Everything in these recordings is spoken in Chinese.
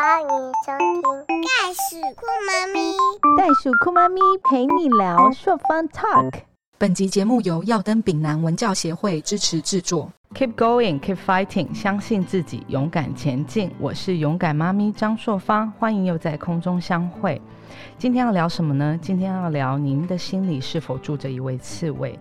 欢迎收听《袋鼠酷妈咪》。袋鼠酷妈咪陪你聊朔方 Talk。本集节目由耀登丙南文教协会支持制作。Keep going, keep fighting，相信自己，勇敢前进。我是勇敢妈咪张硕芳，欢迎又在空中相会。今天要聊什么呢？今天要聊您的心里是否住着一位刺猬？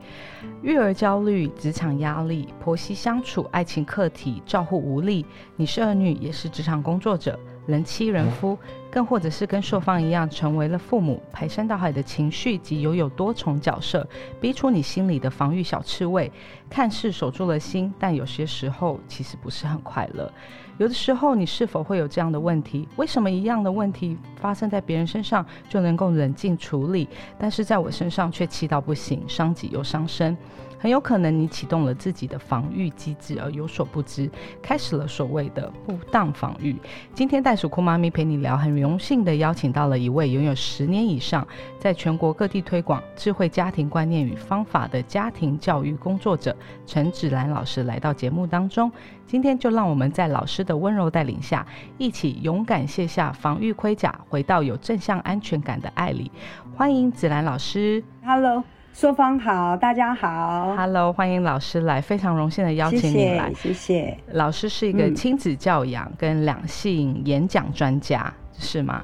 育儿焦虑、职场压力、婆媳相处、爱情课题、照护无力。你是儿女，也是职场工作者，人妻人夫，更或者是跟硕芳一样，成为了父母，排山倒海的情绪及拥有多重角色，逼出你心里的防御小刺猬。看似守住了心，但有些时候其实不是很快乐。有的时候，你是否会有这样的问题？为什么一样的问题发生在别人身上就能够冷静处理，但是在我身上却气到不行，伤己又伤身？很有可能你启动了自己的防御机制而有所不知，开始了所谓的不当防御。今天袋鼠酷妈咪陪你聊，很荣幸的邀请到了一位拥有十年以上，在全国各地推广智慧家庭观念与方法的家庭教育工作者陈芷兰老师来到节目当中。今天就让我们在老师的温柔带领下，一起勇敢卸下防御盔甲，回到有正向安全感的爱里。欢迎芷兰老师。Hello，硕芳好，大家好，Hello，欢迎老师来，非常荣幸的邀谢请你来谢。谢谢，老师是一个嗯亲子教养跟两性演讲专家，是吗？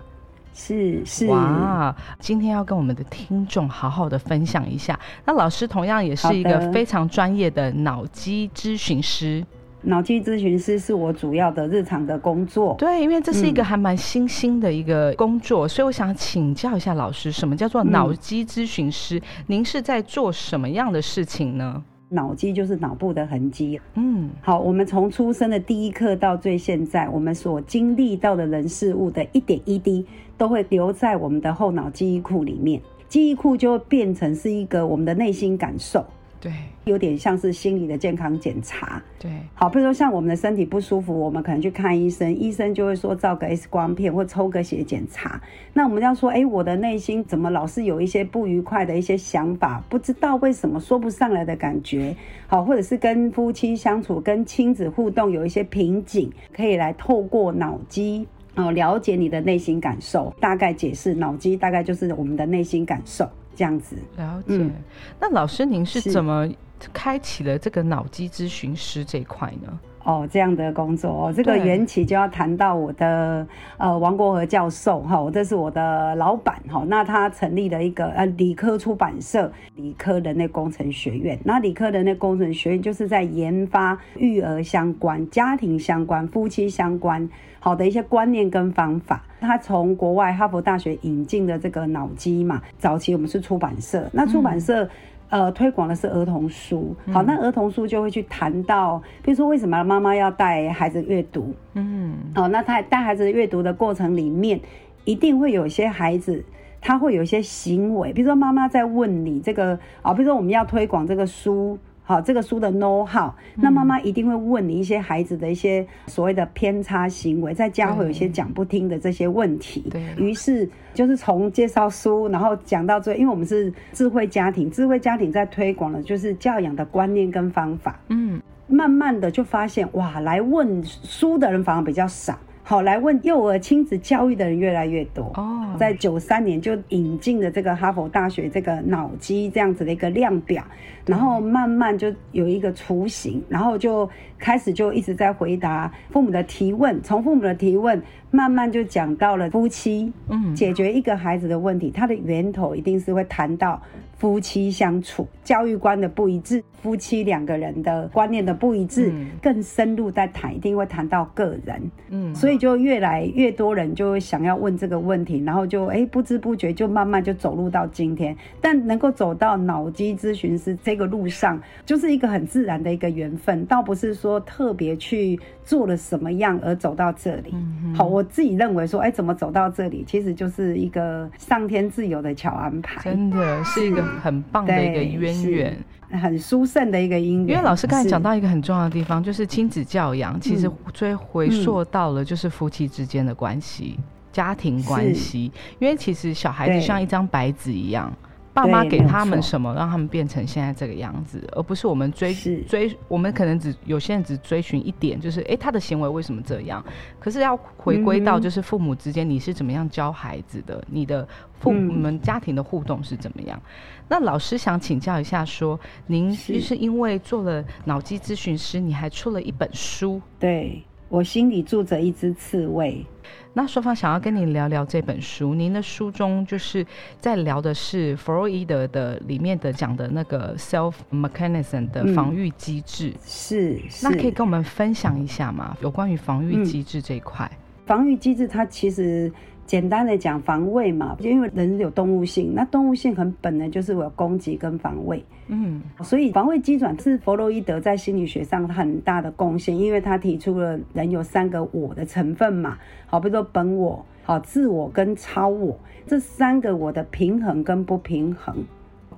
是是，哇，今天要跟我们的听众好好的分享一下。那老师同样也是一个非常专业的脑机咨询师，脑机咨询师是我主要的日常的工作。对，因为这是一个嗯还蛮新兴的一个工作，所以我想请教一下老师，什么叫做嗯脑机咨询师？您是在做什么样的事情呢？脑机就是脑部的痕迹。嗯，好，我们从出生的第一刻到最现在，我们所经历到的人事物的一点一滴，都会留在我们的后脑记忆库里面。记忆库就会变成是一个我们的内心感受，对有点像是心理的健康检查。对，好，比如说像我们的身体不舒服，我们可能去看医生，医生就会说照个 X 光片或抽个血检查。那我们要说，哎，我的内心怎么老是有一些不愉快的一些想法，不知道为什么说不上来的感觉，好，或者是跟夫妻相处、跟亲子互动有一些瓶颈，可以来透过脑机。哦，了解你的内心感受，大概解释脑机大概就是我们的内心感受这样子。了解。嗯那老师您是是怎么开启了这个脑机咨询师这一块呢？哦，这样的工作哦，这个对缘起就要谈到我的呃王国和教授哈，这是我的老板哈，那他成立了一个呃理科出版社，理科人类工程学院。那理科人类工程学院就是在研发育儿相关、家庭相关、夫妻相关好的一些观念跟方法。他从国外哈佛大学引进的这个脑机嘛，早期我们是出版社，那出版社。呃，推广的是儿童书，好，那儿童书就会去谈到，比如说为什么妈妈要带孩子阅读，嗯，哦，那他带孩子阅读的过程里面，一定会有一些孩子，他会有一些行为，比如说妈妈在问你这个啊、比如说我们要推广这个书。好，这个书的 know how，那妈妈一定会问你一些孩子的一些所谓的偏差行为，在家会有一些讲不听的这些问题。对。于是就是从介绍书，然后讲到最，因为我们是智慧家庭，智慧家庭在推广的就是教养的观念跟方法。嗯，慢慢的就发现，哇，来问书的人反而比较少，好，来问幼儿亲子教育的人越来越多。哦，在九三年就引进了这个哈佛大学这个脑机这样子的一个量表，然后慢慢就有一个雏形，然后就开始就一直在回答父母的提问，从父母的提问慢慢就讲到了夫妻，嗯解决一个孩子的问题，它的源头一定是会谈到夫妻相处、教育观的不一致，夫妻两个人的观念的不一致，嗯更深入在谈，一定会谈到个人。嗯，所以就越来越多人就会想要问这个问题，然后就哎不知不觉就慢慢就走入到今天。但能够走到脑机咨询师这个路上，就是一个很自然的一个缘分，倒不是说特别去做了什么样而走到这里。嗯好，我自己认为说，哎，怎么走到这里，其实就是一个上天自有的巧安排，真的是一个很棒的一个渊源。很殊胜的一个因缘。因为老师刚才讲到一个很重要的地方，就是亲子教养，其实嗯追回溯到了就是夫妻之间的关系、家庭关系。因为其实小孩子像一张白纸一样，爸妈给他们什么，让他们变成现在这个样子，而不是我们追追，我们可能只有些人只追寻一点，就是诶，他的行为为什么这样？可是要回归到就是父母之间，你是怎么样教孩子的？你的父嗯你们家庭的互动是怎么样？那老师想请教一下说您是就是因为做了脑机咨询师，你还出了一本书。对我心里住着一只刺猬。那双方想要跟你聊聊这本书，您的书中就是在聊的是弗洛伊德的里面的讲的那个 self mechanism 的嗯防御机制，是，是那可以跟我们分享一下吗？有关于防御机制这一块？防御机制，它其实简单的讲防卫嘛，因为人有动物性，那动物性很本能就是有攻击跟防卫，嗯。所以防卫机转是弗洛伊德在心理学上很大的贡献，因为他提出了人有三个我的成分嘛，好，比如说本我、好自我跟超我这三个我的平衡跟不平衡，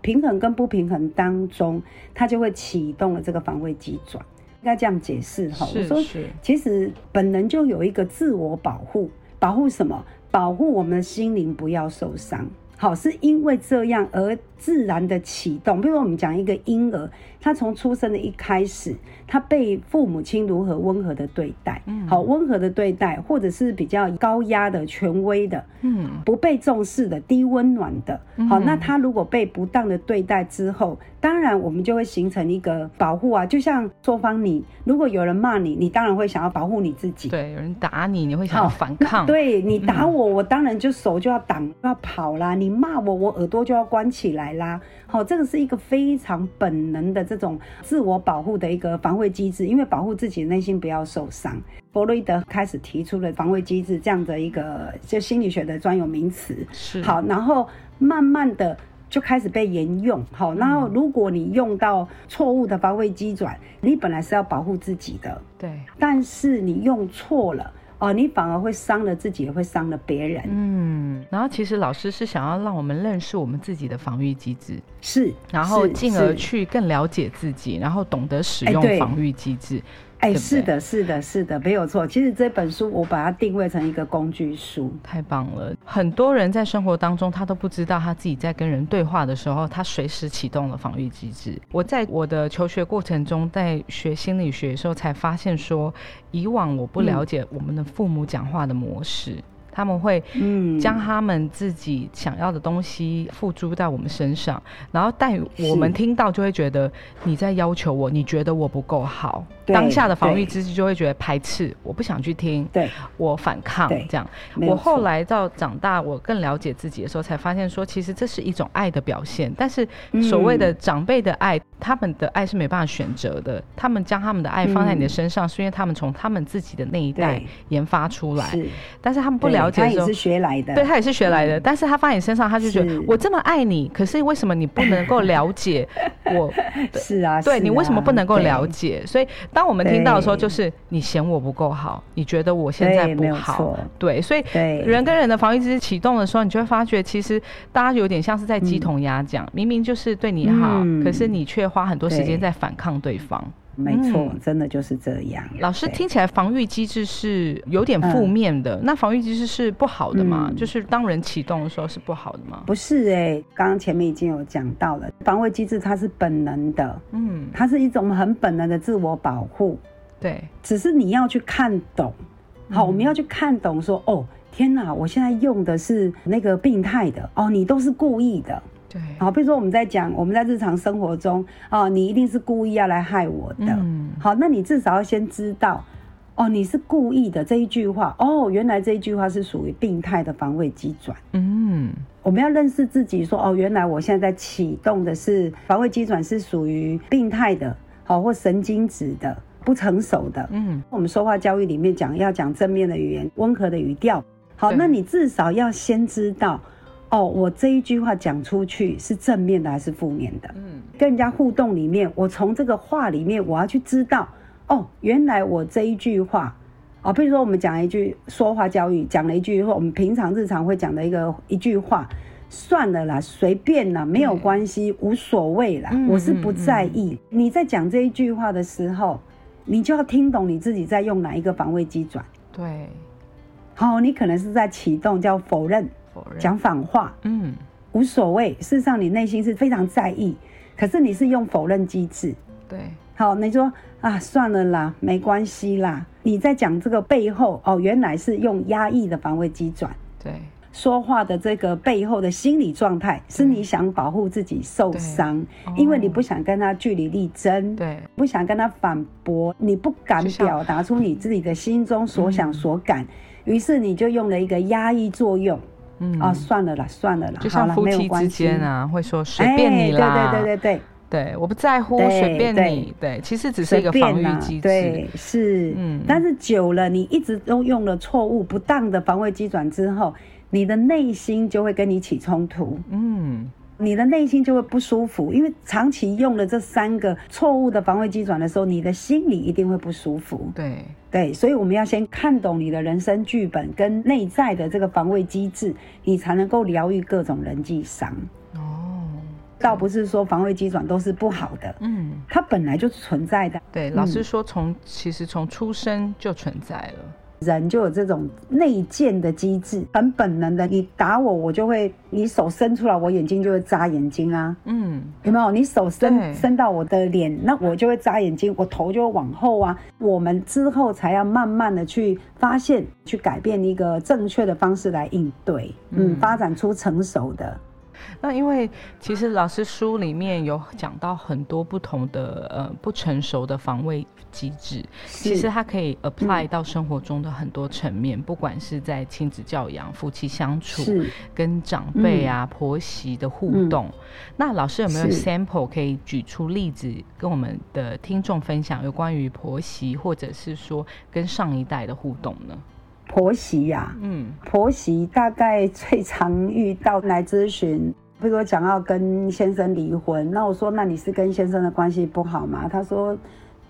平衡跟不平衡当中，它就会启动了这个防卫机转。应该这样解释哈，我说其实本能就有一个自我保护，保护什么？保护我们的心灵不要受伤。好，是因为这样而自然的启动。比如我们讲一个婴儿，他从出生的一开始，他被父母亲如何温和的对待，嗯。好温和的对待，或者是比较高压的、权威的，嗯。不被重视的、低温暖的，好，嗯那他如果被不当的对待之后，当然我们就会形成一个保护啊。就像说方你，如果有人骂你，你当然会想要保护你自己。对，有人打你，你会想要反抗，对你打我，我当然就手就要挡，要跑啦。你骂我，我耳朵就要关起来啦。好，这个是一个非常本能的这种自我保护的一个防卫机制，因为保护自己的内心不要受伤。弗洛伊德开始提出了防卫机制这样的一个就心理学的专有名词。是好，然后慢慢的就开始被沿用。好，然后如果你用到错误的防卫机转，你本来是要保护自己的，对，但是你用错了。哦，你反而会伤了自己，也会伤了别人。嗯，然后其实老师是想要让我们认识我们自己的防御机制，是，然后是进而去更了解自己，然后懂得使用防御机制。哎，是的，是的，是的，没有错。其实这本书我把它定位成一个工具书。太棒了！很多人在生活当中，他都不知道他自己在跟人对话的时候，他随时启动了防御机制。我在我的求学过程中，在学心理学的时候，才发现说，以往我不了解我们的父母讲话的模式。他们会嗯，将他们自己想要的东西付诸在我们身上，然后但我们听到就会觉得你在要求我，你觉得我不够好，当下的防御对机制就会觉得排斥，我不想去听，对，我反抗这样。我后来到长大，我更了解自己的时候，才发现说，其实这是一种爱的表现。但是所谓的嗯长辈的爱，他们的爱是没办法选择的，他们将他们的爱放在你的身上，是因为他们从他们自己的那一代研发出来。是。但是他们不对了解的时候他也是，学来的。对他也是学来的，但是他放在你身上，他就觉得我这么爱你，可是为什么你不能够了解 我？是啊，是对你为什么啊不能够了解？所以当我们听到的时候，就是你嫌我不够好，你觉得我现在不好错，对，所以人跟人的防御机制启动的时候，你就会发觉，其实大家有点像是在鸡同鸭讲，明明就是对你好，嗯可是你却花很多时间在反抗对方。没错嗯，真的就是这样。老师对听起来防御机制是有点负面的，那防御机制是不好的吗？嗯就是当人启动的时候是不好的吗？不是哎、刚刚前面已经有讲到了，防卫机制它是本能的，嗯，它是一种很本能的自我保护，对，只是你要去看懂。好，嗯我们要去看懂说，哦，天哪，我现在用的是那个病态的，哦，你都是故意的。对，好，比如说我们在讲，我们在日常生活中，哦，你一定是故意要来害我的。嗯，好，那你至少要先知道，哦，你是故意的这一句话，哦，原来这一句话是属于病态的防卫机转。嗯，我们要认识自己，说，哦，原来我现在在启动的是防卫机转是属于病态的，好，或神经质的、不成熟的。嗯，我们说话教育里面讲要讲正面的语言、温和的语调。好，那你至少要先知道，哦，我这一句话讲出去是正面的还是负面的？嗯，跟人家互动里面，我从这个话里面，我要去知道，哦，原来我这一句话，哦，比如说我们讲一句说话教育，讲了一句，我们平常日常会讲的一个一句话，算了啦，随便啦，没有对关系，无所谓啦，嗯我是不嗯在意。你在讲这一句话的时候，你就要听懂你自己在用哪一个防卫机转。对，好、你可能是在启动叫否认、否认，讲反话、嗯，无所谓。事实上，你内心是非常在意，可是你是用否认机制。对，好，你说啊，算了啦，没关系啦。你在讲这个背后哦，原来是用压抑的防卫机转。对，说话的这个背后的心理状态，是你想保护自己受伤，因为你不想跟他据理力争，对，不想跟他反驳，你不敢表达出你自己的心中所想所感，于是你就用了一个压抑作用。嗯。啊，算了啦，算了啦，就像夫妻之间，啊，会说随便你啦，哎对对对对对。对，我不在乎，对随便对你，对，其实只是一个防御机制，对，是，嗯。但是久了，你一直都用了错误、不当的防卫机转之后，你的内心就会跟你起冲突，嗯，你的内心就会不舒服，因为长期用了这三个错误的防卫机转的时候，你的心里一定会不舒服。对，对，所以我们要先看懂你的人生剧本跟内在的这个防卫机制，你才能够疗愈各种人际伤。哦，倒不是说防卫机转都是不好的，嗯，它本来就存在的。对，老师说从其实从出生就存在了，人就有这种内建的机制，很本能的。你打我，我就会，你手伸出来，我眼睛就会眨眼睛啊，嗯，有没有？你手伸伸到我的脸，那我就会眨眼睛，我头就会往后啊。我们之后才要慢慢的去发现，去改变一个正确的方式来应对，嗯，嗯发展出成熟的。那因为其实老师书里面有讲到很多不同的呃不成熟的防卫机制，其实它可以嗯 apply 到生活中的很多层面，不管是在亲子教养、夫妻相处、是跟长辈啊、婆媳的互嗯动。那老师有没有 sample 可以举出例子，跟我们的听众分享有关于婆媳或者是说跟上一代的互动呢？婆媳呀、嗯婆媳大概最常遇到来咨询，比如说讲要跟先生离婚，那我说那你是跟先生的关系不好吗？他说。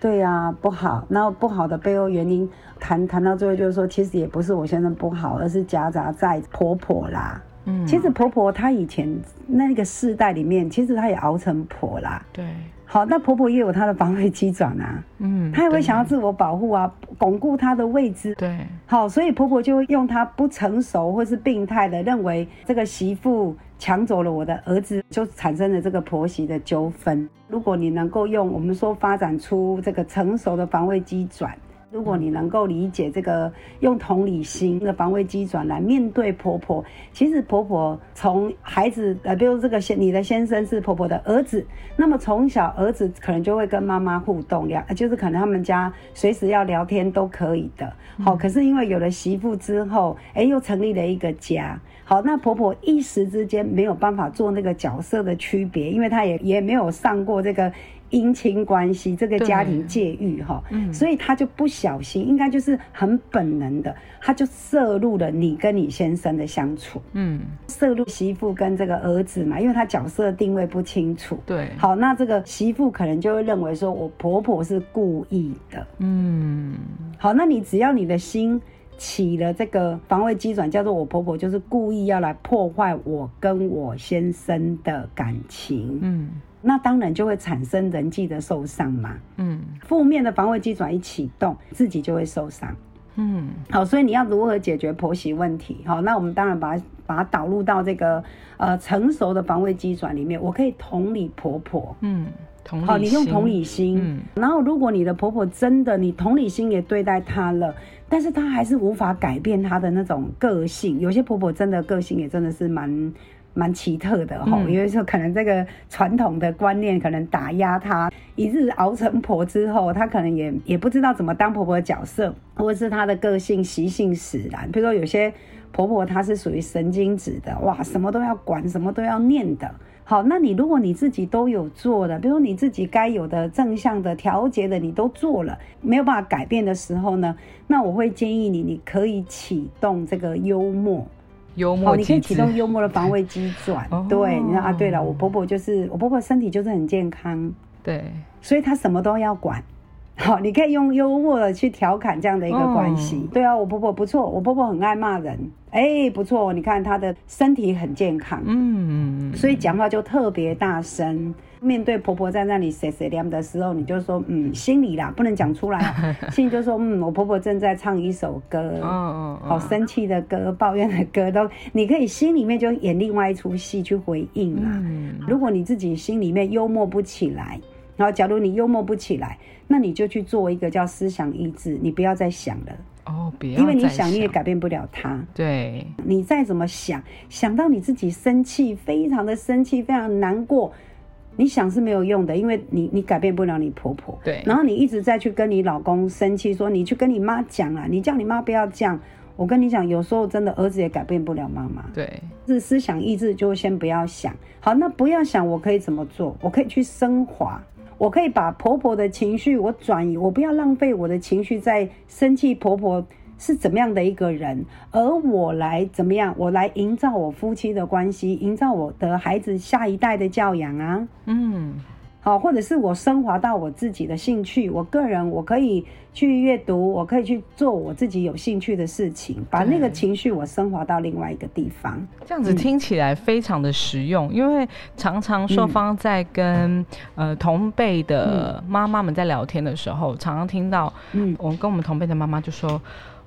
对呀、不好。那不好的背后原因，谈谈到最后就是说，其实也不是我先生不好，而是夹杂在婆婆啦。嗯，其实婆婆她以前那个世代里面，其实她也熬成婆啦。对，好，那婆婆也有她的防卫机转啊，嗯，她也会想要自我保护啊，巩固她的位置。对，好，所以婆婆就会用她不成熟或是病态的认为这个媳妇抢走了我的儿子，就产生了这个婆媳的纠纷。如果你能够用我们说发展出这个成熟的防卫机转。如果你能够理解这个用同理心的防卫机转来面对婆婆，其实婆婆从孩子呃，比如这个先你的先生是婆婆的儿子，那么从小儿子可能就会跟妈妈互动聊，就是可能他们家随时要聊天都可以的。好，可是因为有了媳妇之后，哎，又成立了一个家。好，那婆婆一时之间没有办法做那个角色的区别，因为她也也没有上过这个姻亲关系这个家庭界域哈，嗯。所以他就不小心，应该就是很本能的，他就摄入了你跟你先生的相处，嗯，摄入媳妇跟这个儿子嘛，因为他角色定位不清楚。对，好，那这个媳妇可能就会认为说，我婆婆是故意的。嗯，好，那你只要你的心起了这个防卫机转，叫做我婆婆就是故意要来破坏我跟我先生的感情，嗯，那当然就会产生人际的受伤嘛。嗯，负面的防卫机转一启动，自己就会受伤。嗯，好，所以你要如何解决婆媳问题？好，那我们当然把它把它导入到这个呃成熟的防卫机转里面。我可以同理婆婆，嗯，同理好，你用心同理心，嗯然后如果你的婆婆真的你同理心也对待她了，但是她还是无法改变她的那种个性。有些婆婆真的个性也真的是蛮蛮奇特的哈，嗯因为说可能这个传统的观念可能打压她，一日熬成婆之后，她可能也也不知道怎么当婆婆的角色，或者是她的个性习性使然。比如说有些婆婆她是属于神经质的，哇，什么都要管，什么都要念的。好，那你如果你自己都有做了，比如说你自己该有的正向的调节的你都做了，没有办法改变的时候呢，那我会建议你，你可以启动这个幽默，幽默哦，你可以启动幽默的防卫机转。哦对，你说啊，对了，我婆婆就是我婆婆身体就是很健康，对，所以她什么都要管。好，你可以用幽默的去调侃这样的一个关系。嗯对啊，我婆婆不错，我婆婆很爱骂人，哎，不错，你看她的身体很健康，嗯，所以讲话就特别大声。面对婆婆在那里谁谁凉的时候，你就说嗯，心里啦，不能讲出来啊，心里就说嗯，我婆婆正在唱一首歌，嗯嗯好生气的歌、抱怨的歌都，你可以心里面就演另外一出戏去回应啦。嗯。如果你自己心里面幽默不起来，然后假如你幽默不起来，那你就去做一个叫思想抑制，你不要再想了，哦，不要因为你想你也改变不了他。对，你再怎么想，想到你自己生气，非常的生气，非常难过，你想是没有用的，因为你你改变不了你婆婆。对然后你一直在去跟你老公生气，说你去跟你妈讲啊，你叫你妈不要这样。我跟你讲，有时候真的儿子也改变不了妈妈。对，是思想意志，就先不要想。好，那不要想，我可以怎么做？我可以去升华，我可以把婆婆的情绪我转移，我不要浪费我的情绪在生气婆婆是怎么样的一个人，而我来怎么样？我来营造我夫妻的关系，营造我的孩子下一代的教养啊。嗯，好，或者是我升华到我自己的兴趣，我个人我可以去阅读，我可以去做我自己有兴趣的事情，把那个情绪我升华到另外一个地方。这样子听起来非常的实用，因为常常硕方在跟、呃同辈的妈妈们在聊天的时候，常常听到，嗯。我跟我们同辈的妈妈就说，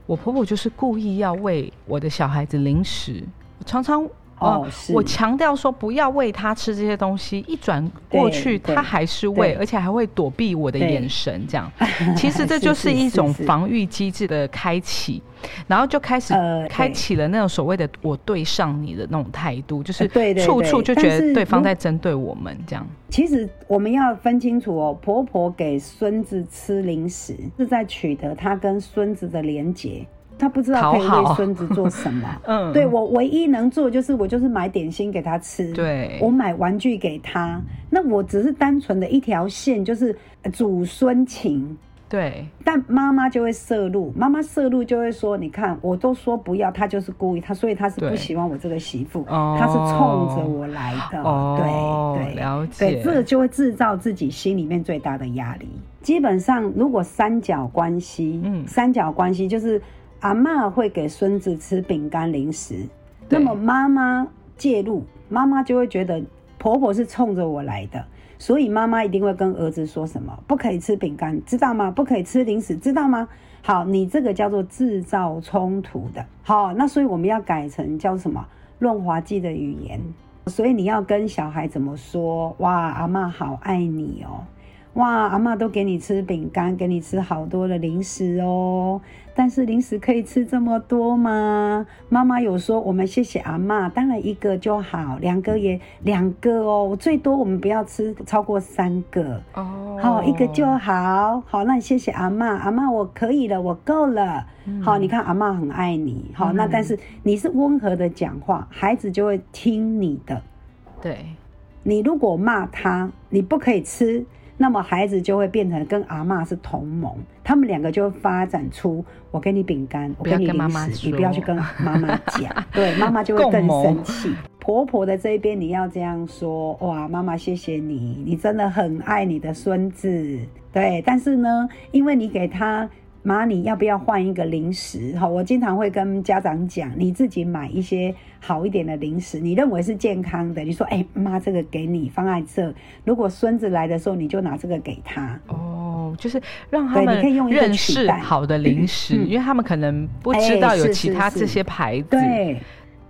我婆婆就是故意要喂我的小孩子零食，常常。哦我强调说不要喂他吃这些东西，一转过去他还是喂，而且还会躲避我的眼神，这样。其实 这就是一种防御机制的开启，然后就开始开启了那种所谓的我对上你的那种态度，就是处处就觉得对方在针对我们这样。其实我们要分清楚哦，婆婆给孙子吃零食是在取得他跟孙子的连结，他不知道可以为孙子做什么。嗯，对我唯一能做就是我就是买点心给他吃，对。我买玩具给他，那我只是单纯的一条线，就是呃祖孙情。对。但妈妈就会摄入，妈妈摄入就会说：“你看，我都说不要，他就是故意，他所以他是不喜欢我这个媳妇，哦。他是冲着我来的。哦对对，了解。对，这个就会制造自己心里面最大的压力。基本上，如果三角关系，嗯。三角关系就是阿嬷会给孙子吃饼干零食，那么妈妈介入，妈妈就会觉得婆婆是冲着我来的。所以妈妈一定会跟儿子说什么？不可以吃饼干，知道吗？不可以吃零食，知道吗？好，你这个叫做制造冲突的。好，那所以我们要改成叫什么？润滑剂的语言。所以你要跟小孩怎么说？哇，阿嬷好爱你哦！哇，阿嬷都给你吃饼干，给你吃好多的零食哦。但是零食可以吃这么多吗？妈妈有说我们谢谢阿嬷，当然一个就好，两个也两个哦，最多我们不要吃超过三个。哦好，一个就好。好，那你谢谢阿嬷，阿嬷我可以了，我够了。好，你看阿嬷很爱你。好，那但是你是温和的讲话，孩子就会听你的。对你如果骂他，你不可以吃，那么孩子就会变成跟阿妈是同盟，他们两个就会发展出我给你饼干，我不要给你妈妈食，你不要去跟妈妈讲，对，妈妈就会更生气。婆婆的这一边你要这样说，哇，妈妈谢谢你，你真的很爱你的孙子，对，但是呢，因为你给他。妈，你要不要换一个零食？哈，我经常会跟家长讲，你自己买一些好一点的零食，你认为是健康的。你说，哎、妈，这个给你放在这。如果孙子来的时候，你就拿这个给他。哦，就是让他对们你可以用认识好的零食，嗯因为他们可能不知道有其他这些牌子。对，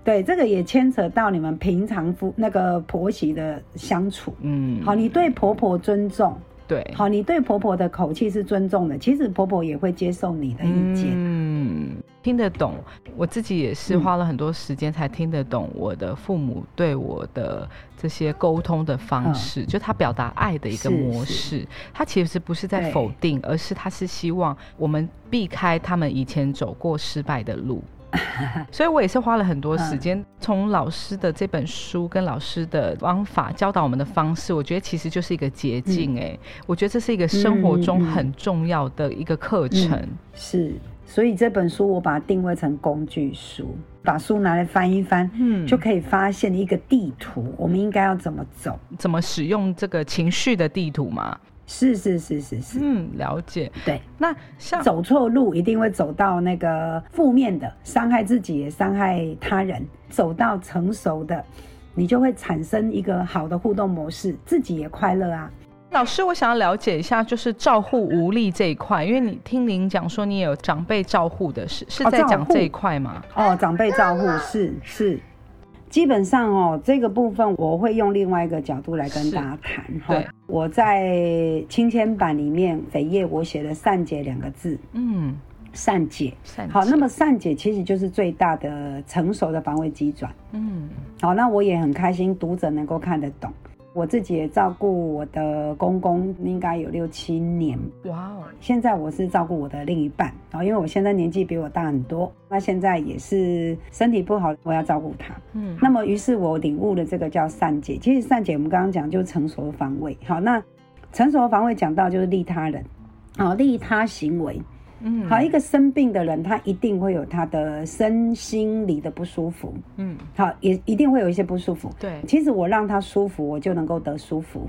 对，这个也牵扯到你们平常夫那个婆媳的相处。嗯，好，你对婆婆尊重，对，好，你对婆婆的口气是尊重的，其实婆婆也会接受你的意见。嗯，听得懂。我自己也是嗯花了很多时间才听得懂我的父母对我的这些沟通的方式，就他表达爱的一个模是式。他其实不是在否定，而是他是希望我们避开他们以前走过失败的路。所以我也是花了很多时间，从老师的这本书跟老师的方法教导我们的方式，我觉得其实就是一个捷径。哎、我觉得这是一个生活中很重要的一个课程。嗯是，所以这本书我把它定位成工具书，把书拿来翻一翻，嗯就可以发现一个地图，我们应该要怎么走。怎么使用这个情绪的地图嘛？是是是是是，嗯，了解。对，那像走错路一定会走到那个负面的，伤害自己也伤害他人。走到成熟的，你就会产生一个好的互动模式，自己也快乐啊。老师，我想要了解一下，就是照护无力这一块，因为你听您讲说你也有长辈照护的，是是在讲这一块吗？哦，长辈照护是是，基本上哦，这个部分我会用另外一个角度来跟大家谈哈。我在亲签版里面扉页我写了“善解”两个字，嗯，善解。善好，那么善解其实就是最大的成熟的防卫机转。嗯好，那我也很开心，读者能够看得懂。我自己也照顾我的公公，应该有六七年。哇哦，现在我是照顾我的另一半，然后，因为我现在年纪比我大很多，那现在也是身体不好，我要照顾他。嗯那么，于是我领悟了这个叫善解。其实善解我们刚刚讲就是成熟的防卫。好，那成熟的防卫讲到就是利他人，好，利他行为。嗯好，一个生病的人，他一定会有他的身心里的不舒服。嗯，好，也一定会有一些不舒服。对，其实我让他舒服，我就能够得舒服。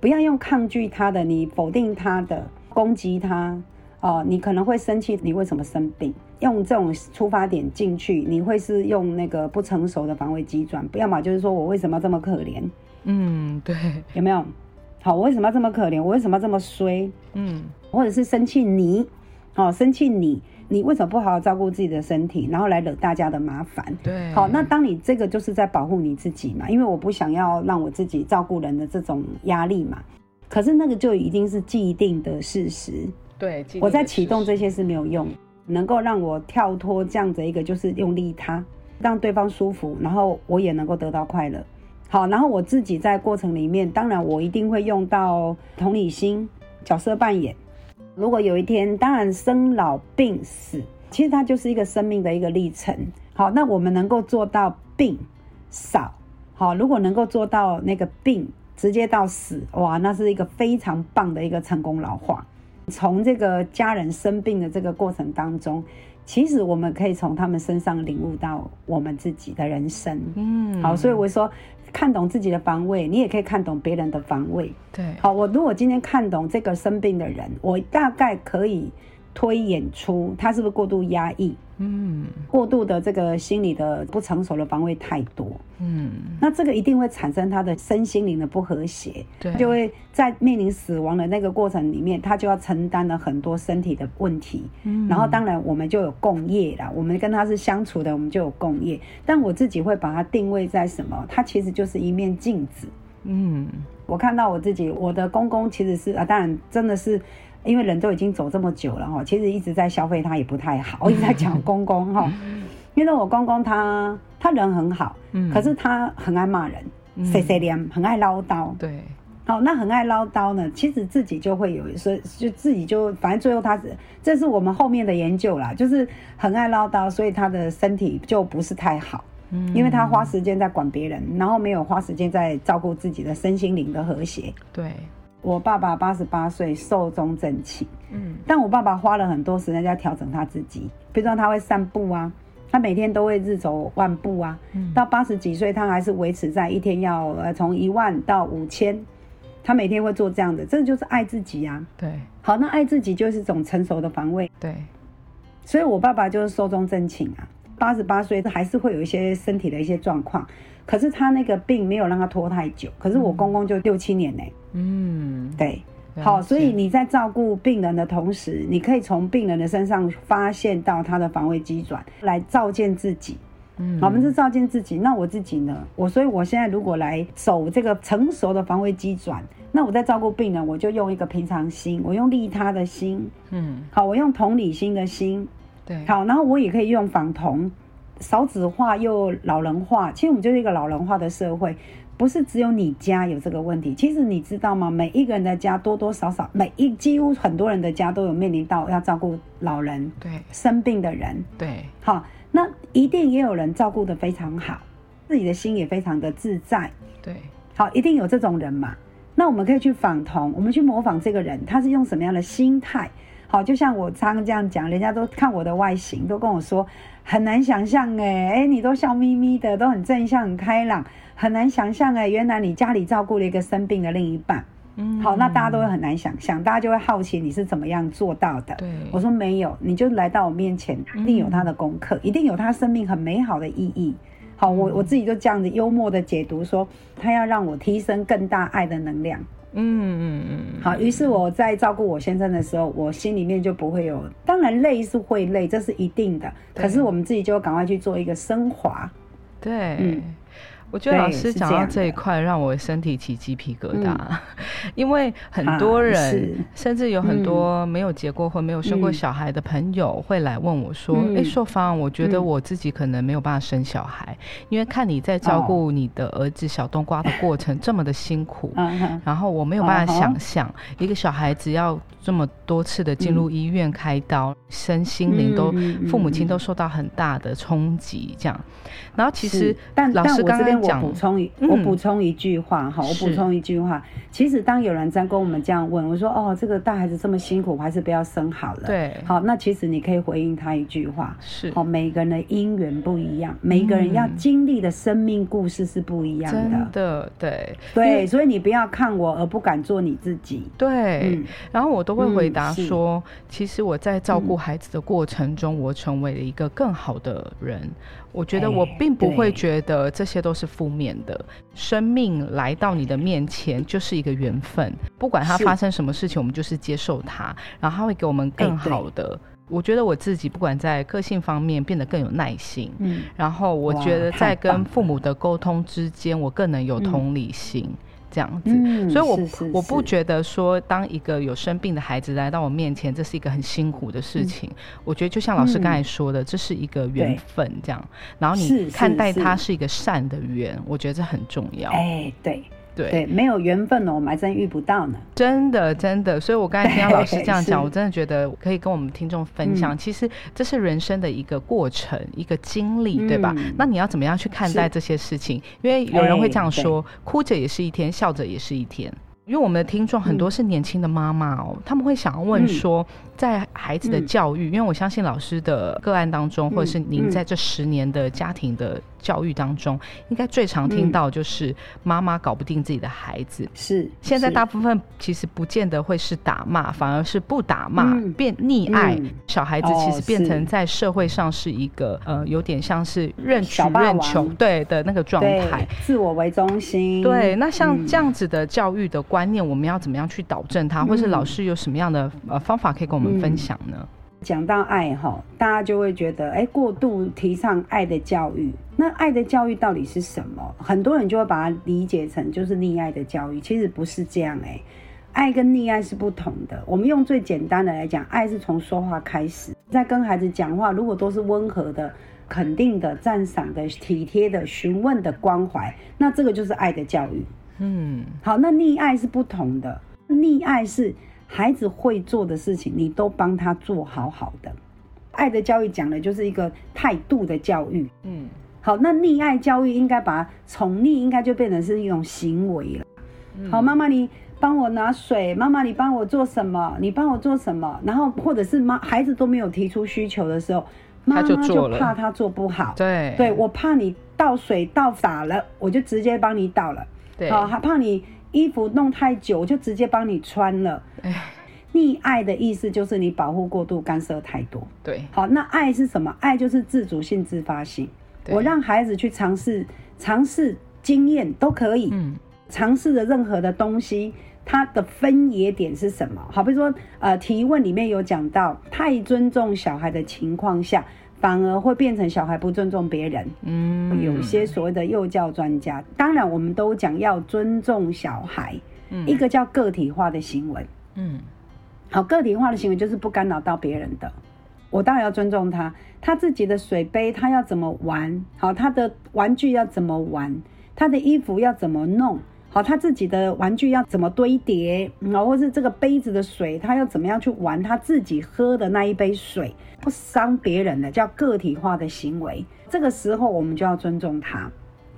不要用抗拒他的，你否定他的，攻击他，哦，你可能会生气，你为什么生病？用这种出发点进去，你会是用那个不成熟的防卫机转，不要么就是说我为什么这么可怜？嗯对，有没有？好，我为什么要这么可怜？我为什么这么衰？嗯或者是生气你，哦，生气你，你为什么不好好照顾自己的身体，然后来惹大家的麻烦？对，好，那当你这个就是在保护你自己嘛，因为我不想要让我自己照顾人的这种压力嘛。可是那个就一定是既定的事实，对，我在启动这些是没有用，能够让我跳脱这样子一个就是用利他，让对方舒服，然后我也能够得到快乐。好，然后我自己在过程里面，当然我一定会用到同理心、角色扮演。如果有一天，当然生老病死，其实它就是一个生命的一个历程。好，那我们能够做到病少，好，如果能够做到那个病直接到死，哇，那是一个非常棒的一个成功老化。从这个家人生病的这个过程当中，其实我们可以从他们身上领悟到我们自己的人生。嗯，好，所以我说看懂自己的方位，你也可以看懂别人的方位。对，好，我如果今天看懂这个生病的人，我大概可以推演出他是不是过度压抑，嗯过度的这个心理的不成熟的防卫太多，嗯，那这个一定会产生他的身心灵的不和谐，对，就会在面临死亡的那个过程里面，他就要承担了很多身体的问题。嗯然后当然我们就有共业啦，我们跟他是相处的，我们就有共业。但我自己会把它定位在什么？它其实就是一面镜子。嗯我看到我自己，我的公公其实是啊，当然真的是。因为人都已经走这么久了哈，其实一直在消费他也不太好，我一直在讲公公哈，因为我公公他他人很好，嗯，可是他很爱骂人，嗯。碎碎念，很爱唠叨。对，好，那很爱唠叨呢，其实自己就会有一些，就自己就反正最后他是，这是我们后面的研究啦，就是很爱唠叨，所以他的身体就不是太好，嗯。因为他花时间在管别人，然后没有花时间在照顾自己的身心灵的和谐。对，我爸爸八十八岁，寿终正寝，嗯。但我爸爸花了很多时间在调整他自己，比如说他会散步啊，他每天都会日走万步啊，嗯。到八十几岁，他还是维持在一天要呃从一万到五千，他每天会做这样的，这就是爱自己啊。对。好，那爱自己就是一种成熟的防卫，对，所以我爸爸就是寿终正寝啊，八十八岁还是会有一些身体的一些状况，可是他那个病没有让他拖太久，可是我公公就六七年呢、嗯，对。好，所以你在照顾病人的同时，你可以从病人的身上发现到他的防卫机转，来照见自己。嗯。我们是照见自己，那我自己呢？我所以，我现在如果来守这个成熟的防卫机转，那我在照顾病人，我就用一个平常心，我用利他的心，嗯。好，我用同理心的心，对，好，然后我也可以用仿同，少子化又老人化，其实我们就是一个老人化的社会，不是只有你家有这个问题。其实你知道吗？每一个人的家多多少少，每一几乎很多人的家都有面临到要照顾老人、对生病的人。对，好，那一定也有人照顾的非常好，自己的心也非常的自在。对，好，一定有这种人嘛。那我们可以去仿同，我们去模仿这个人，他是用什么样的心态？好，就像我常常这样讲，人家都看我的外形，都跟我说很难想象哎，哎，你都笑眯眯的，都很正向、很开朗，很难想象哎，原来你家里照顾了一个生病的另一半。嗯好，那大家都会很难想象，大家就会好奇你是怎么样做到的。对，我说没有，你就来到我面前，一定有他的功课，一定有他生命很美好的意义。好，我我自己就这样子幽默的解读说，他要让我提升更大爱的能量。嗯嗯嗯，好，于是我在照顾我先生的时候，我心里面就不会有，当然累是会累，这是一定的。可是我们自己就赶快去做一个升华。对。嗯我觉得老师讲到这一块，让我身体起鸡皮疙瘩，嗯。因为很多啊人，是。甚至有很多没有结过婚、没有生过嗯。小孩的朋友会来问我说：“嗯哎、硕芳，我觉得嗯。我自己可能没有办法生小孩，因为看你在照哦。顾你的儿子小冬瓜的过程这么的辛苦。”然后我没有办法想象，一个小孩子要这么多次的进入医院开刀，身心灵都父母亲嗯。都受到很大的冲击，这样。然后其实但老师刚刚讲补充一，嗯我补充一句话哈，我补充一句话。其实当有人在跟我们这样问，我说哦，这个大孩子这么辛苦，我还是不要生好了。，对，好，那其实你可以回应他一句话。是哦，每个人的因缘不一样，每一个人要嗯经历的生命故事是不一样真的。的对对，所以你不要看我而不敢做你自己。对。嗯，然后我都会回答说，其实我在照顾嗯孩子的过程中，我成为了一个更好的人。我觉得我哎并不会觉得这些都是负面的。生命来到你的面前就是一个缘分，不管它发生什么事情，我们就是接受它，然后它会给我们更好的。我觉得我自己不管在个性方面变得更有耐心，嗯，然后我觉得在跟父母的沟通之间，我更能有同理心，这样子。嗯所以我，我不觉得说，当一个有生病的孩子来到我面前，这是一个很辛苦的事情。我觉得就像老师刚才说的，这是一个缘分，这样。然后你看待他是它是一个善的缘，我觉得这很重要。哎，对对，对，没有缘分呢，我们还真遇不到呢。真的真的。所以我刚才听到老师这样讲，我真的觉得可以跟我们听众分享，嗯其实这是人生的一个过程，一个经历，对吧？嗯那你要怎么样去看待这些事情？因为有人会这样哎说，哭着也是一天，笑着也是一天。因为我们的听众很多是年轻的妈妈哦，他们会想要问嗯说，在孩子的嗯教育，因为我相信老师的个案当中，或者是您嗯在这十年的家庭的教育当中，应该最常听嗯。到就是妈妈搞不定自己的孩子。是，现在大部分其实不见得会是打骂，反而是不打骂、嗯。变溺爱、嗯。小孩子，其实哦变成在社会上是一个呃有点像是任取任求对的那个状对态。自我为中心。对，那像嗯。这样子的教育的观念，我们要怎么样去导正它，或是嗯老师有什么样的呃方法可以跟我们分享呢？讲到爱哈，大家就会觉得，哎，过度提倡爱的教育。那爱的教育到底是什么？很多人就会把它理解成就是溺爱的教育，其实不是这样哎。爱跟溺爱是不同的。我们用最简单的来讲，爱是从说话开始，在跟孩子讲话，如果都是温和的、肯定的、赞赏的、体贴的、询问的关怀，那这个就是爱的教育。嗯，好，那溺爱是不同的，溺爱是孩子会做的事情，你都帮他做好好的。爱的教育讲的就是一个态度的教育。嗯好，那溺爱教育应该把它宠溺，应该就变成是一种行为了。嗯好，妈妈你帮我拿水，妈妈你帮我做什么？你帮我做什么？然后或者是妈孩子都没有提出需求的时候，妈妈就怕他做不好。对对，我怕你倒水倒洒了，我就直接帮你倒了。对，好，还怕你衣服弄太久，我就直接帮你穿了。哎溺爱的意思就是你保护过度，干涉太多。对，好，那爱是什么？爱就是自主性、自发性。我让孩子去尝试，尝试经验都可以，嗯尝试的任何的东西，它的分野点是什么？好，比如说，呃，提问里面有讲到，太尊重小孩的情况下，反而会变成小孩不尊重别人。嗯，有些所谓的幼教专家，当然我们都讲要尊重小孩，嗯一个叫个体化的行为。嗯好，个体化的行为就是不干扰到别人的。我当然要尊重他，他自己的水杯他要怎么玩，好，他的玩具要怎么玩，他的衣服要怎么弄，好，他自己的玩具要怎么堆叠，嗯或是这个杯子的水他要怎么样去玩他自己喝的那一杯水，不伤别人的叫个体化的行为。这个时候我们就要尊重他。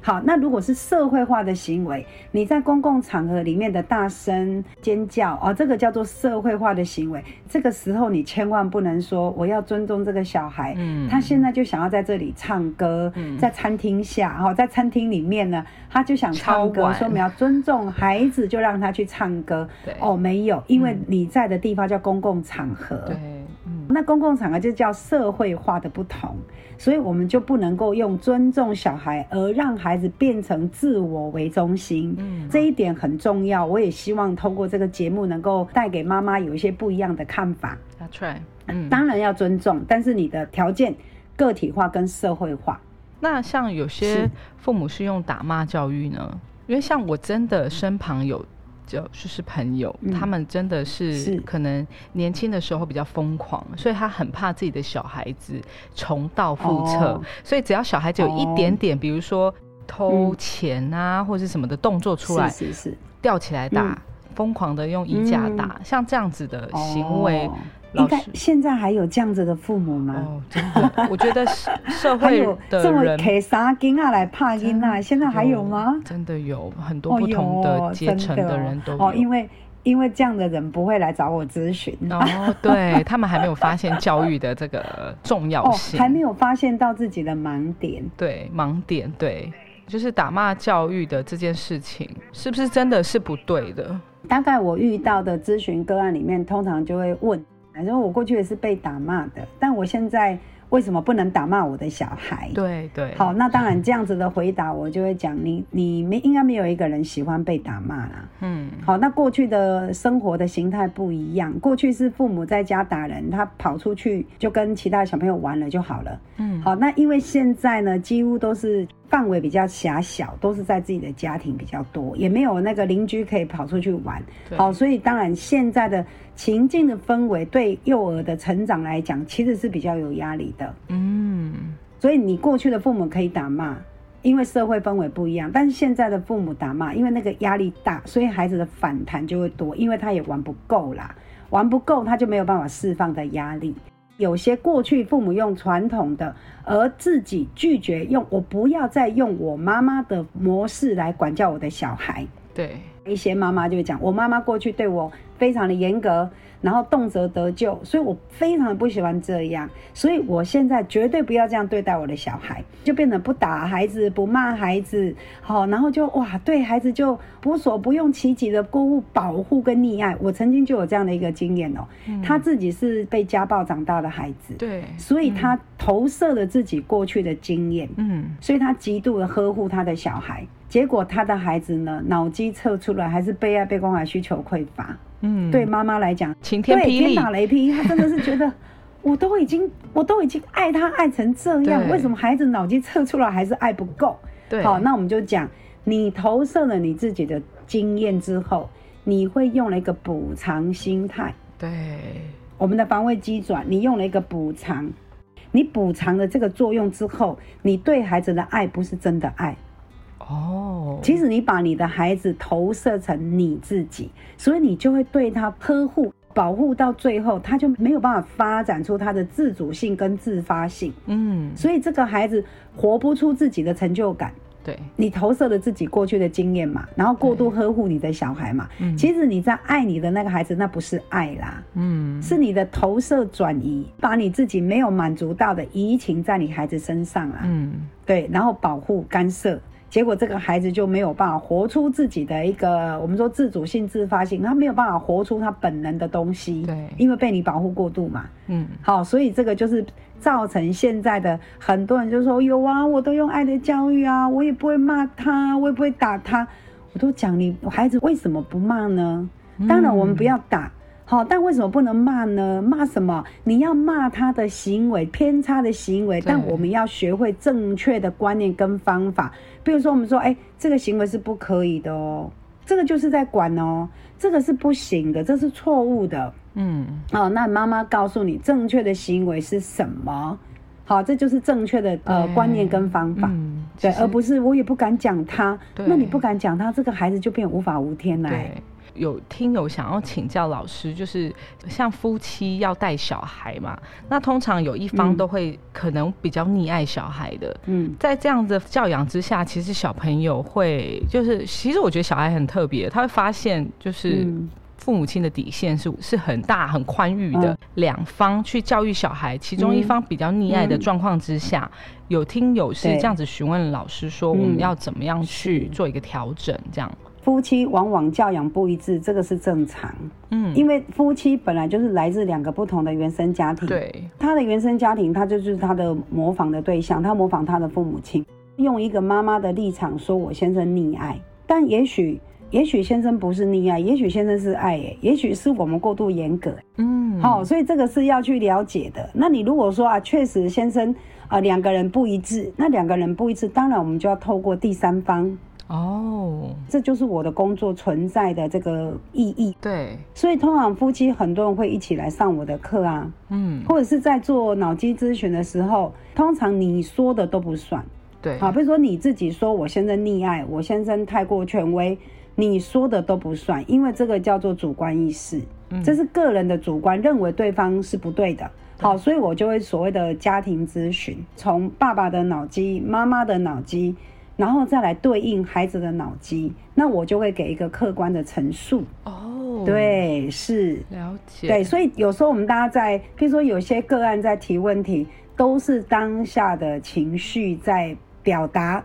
好，那如果是社会化的行为，你在公共场合里面的大声尖叫哦，这个叫做社会化的行为。这个时候你千万不能说我要尊重这个小孩，嗯。他现在就想要在这里唱歌，在餐厅下哈、哦，在餐厅里面呢，他就想唱歌，说我们要尊重孩子，就让他去唱歌。对。哦，没有，因为你在的地方叫公共场合，对，嗯，那公共场合就叫社会化的不同，所以我们就不能够用尊重小孩而让孩子变成自我为中心。嗯这一点很重要。我也希望通过这个节目能够带给妈妈有一些不一样的看法。That's right，嗯，当然要尊重，但是你的条件个体化跟社会化。那像有些父母是用打骂教育呢？因为像我真的身旁有。就就是朋友，嗯。他们真的是是。可能年轻的时候比较疯狂，所以他很怕自己的小孩子重蹈覆辙，哦。所以只要小孩子有一点点，比如说偷钱啊、或者是什么的动作出来，是是是，吊起来打嗯，疯、狂的用衣架打，像这样子的行为，哦应该现在还有这样子的父母吗？哦，真的，我觉得 社社会还有的这么人给啥金啊来怕金啊？现在还有吗？真的有很多不同的阶层的人都有。哦，因为因为这样的人不会来找我咨询。哦，对他们还没有发现教育的这个重要 哦，性，还没有发现到自己的盲点。对盲点，对，就是打骂教育的这件事情，是不是真的是不对的？大概我遇到的咨询个案里面，通常就会问，反正我过去也是被打骂的，但我现在为什么不能打骂我的小孩？对对，好，那当然这样子的回答，我就会讲你你没应该没有一个人喜欢被打骂啦。嗯，好，那过去的生活的形态不一样，过去是父母在家打人，他跑出去就跟其他小朋友玩了就好了。嗯，好，那因为现在呢，几乎都是范围比较狭小，都是在自己的家庭比较多，也没有那个邻居可以跑出去玩。好，所以当然现在的情境的氛围对幼儿的成长来讲，其实是比较有压力的。嗯，所以你过去的父母可以打骂，因为社会氛围不一样，但是现在的父母打骂，因为那个压力大，所以孩子的反弹就会多，因为他也玩不够啦，玩不够他就没有办法释放的压力。有些过去父母用传统的，而自己拒绝用，我不要再用我妈妈的模式来管教我的小孩。对，一些妈妈就会讲，我妈妈过去对我非常的严格，然后动辄得救，所以我非常的不喜欢这样，所以我现在绝对不要这样对待我的小孩，就变得不打孩子，不骂孩子，好，然后就哇，对孩子就无所不用其极的过户保护跟溺爱。我曾经就有这样的一个经验哦，他自己是被家暴长大的孩子，对，所以他投射了自己过去的经验，嗯，所以他极度的呵护他的小孩，结果他的孩子呢，脑机测出来还是被爱、被关怀需求匮乏。嗯，对妈妈来讲，晴天对霹雳天打雷劈，她真的是觉得，我都已经，我都已经爱他爱成这样，为什么孩子脑筋测出来还是爱不够？对，好，那我们就讲，你投射了你自己的经验之后，你会用了一个补偿心态。对，我们的防卫机转，你用了一个补偿，你补偿了这个作用之后，你对孩子的爱不是真的爱，哦，其实你把你的孩子投射成你自己，所以你就会对他呵护、保护到最后，他就没有办法发展出他的自主性跟自发性，嗯，所以这个孩子活不出自己的成就感。对，你投射了自己过去的经验嘛，然后过度呵护你的小孩嘛，嗯。其实你在爱你的那个孩子，那不是爱啦，嗯，是你的投射转移，把你自己没有满足到的移情在你孩子身上啦。嗯，对，然后保护干涉，结果这个孩子就没有办法活出自己的一个我们说自主性、自发性，他没有办法活出他本能的东西，对因为被你保护过度嘛。嗯，好，所以这个就是造成现在的很多人就说有啊，我都用爱的教育啊，我也不会骂他，我也不会打他，我都讲你孩子为什么不骂呢？当然我们不要打。好，但为什么不能骂呢？骂什么？你要骂他的行为偏差的行为，但我们要学会正确的观念跟方法。比如说，我们说，哎、这个行为是不可以的哦，这个就是在管哦，这个是不行的，这是错误的。嗯，哦，那妈妈告诉你正确的行为是什么？好，这就是正确的呃观念跟方法，嗯，对，而不是我也不敢讲他。对那你不敢讲他，这个孩子就变无法无天了。对，有听友想要请教老师，就是像夫妻要带小孩嘛，那通常有一方嗯。都会可能比较溺爱小孩的，嗯，在这样的教养之下，其实小朋友会就是，其实我觉得小孩很特别，他会发现就是。嗯。父母亲的底线是是很大、很宽裕的嗯，两、方去教育小孩，其中一方比较溺爱的嗯状况之下，有听友是对。这样子询问老师说，嗯。我们要怎么样去做一个调整？这样，夫妻往往教养不一致，这个是正常，嗯，因为夫妻本来就是来自两个不同的原生家庭。，对，他的原生家庭，他就是他的模仿的对象，他模仿他的父母亲，用一个妈妈的立场说我先生溺爱，但也许。也许先生不是溺爱，也许先生是爱，耶，也许是我们过度严格，嗯，好、所以这个是要去了解的。那你如果说啊，确实先生啊两个人不一致，那两个人不一致，当然我们就要透过第三方，哦，这就是我的工作存在的这个意义。对，所以通常夫妻很多人会一起来上我的课啊，嗯，或者是在做脑机咨询的时候，通常你说的都不算。对，好，比如说你自己说我先生溺爱，我先生太过权威，你说的都不算，因为这个叫做主观意识，嗯。这是个人的主观认为对方是不对的。好，所以我就会所谓的家庭咨询，从爸爸的脑机、妈妈的脑机，然后再来对应孩子的脑机，那我就会给一个客观的陈述。哦，，对，是，了解，对，所以有时候我们大家在，譬如说有些个案在提问题，都是当下的情绪在表达、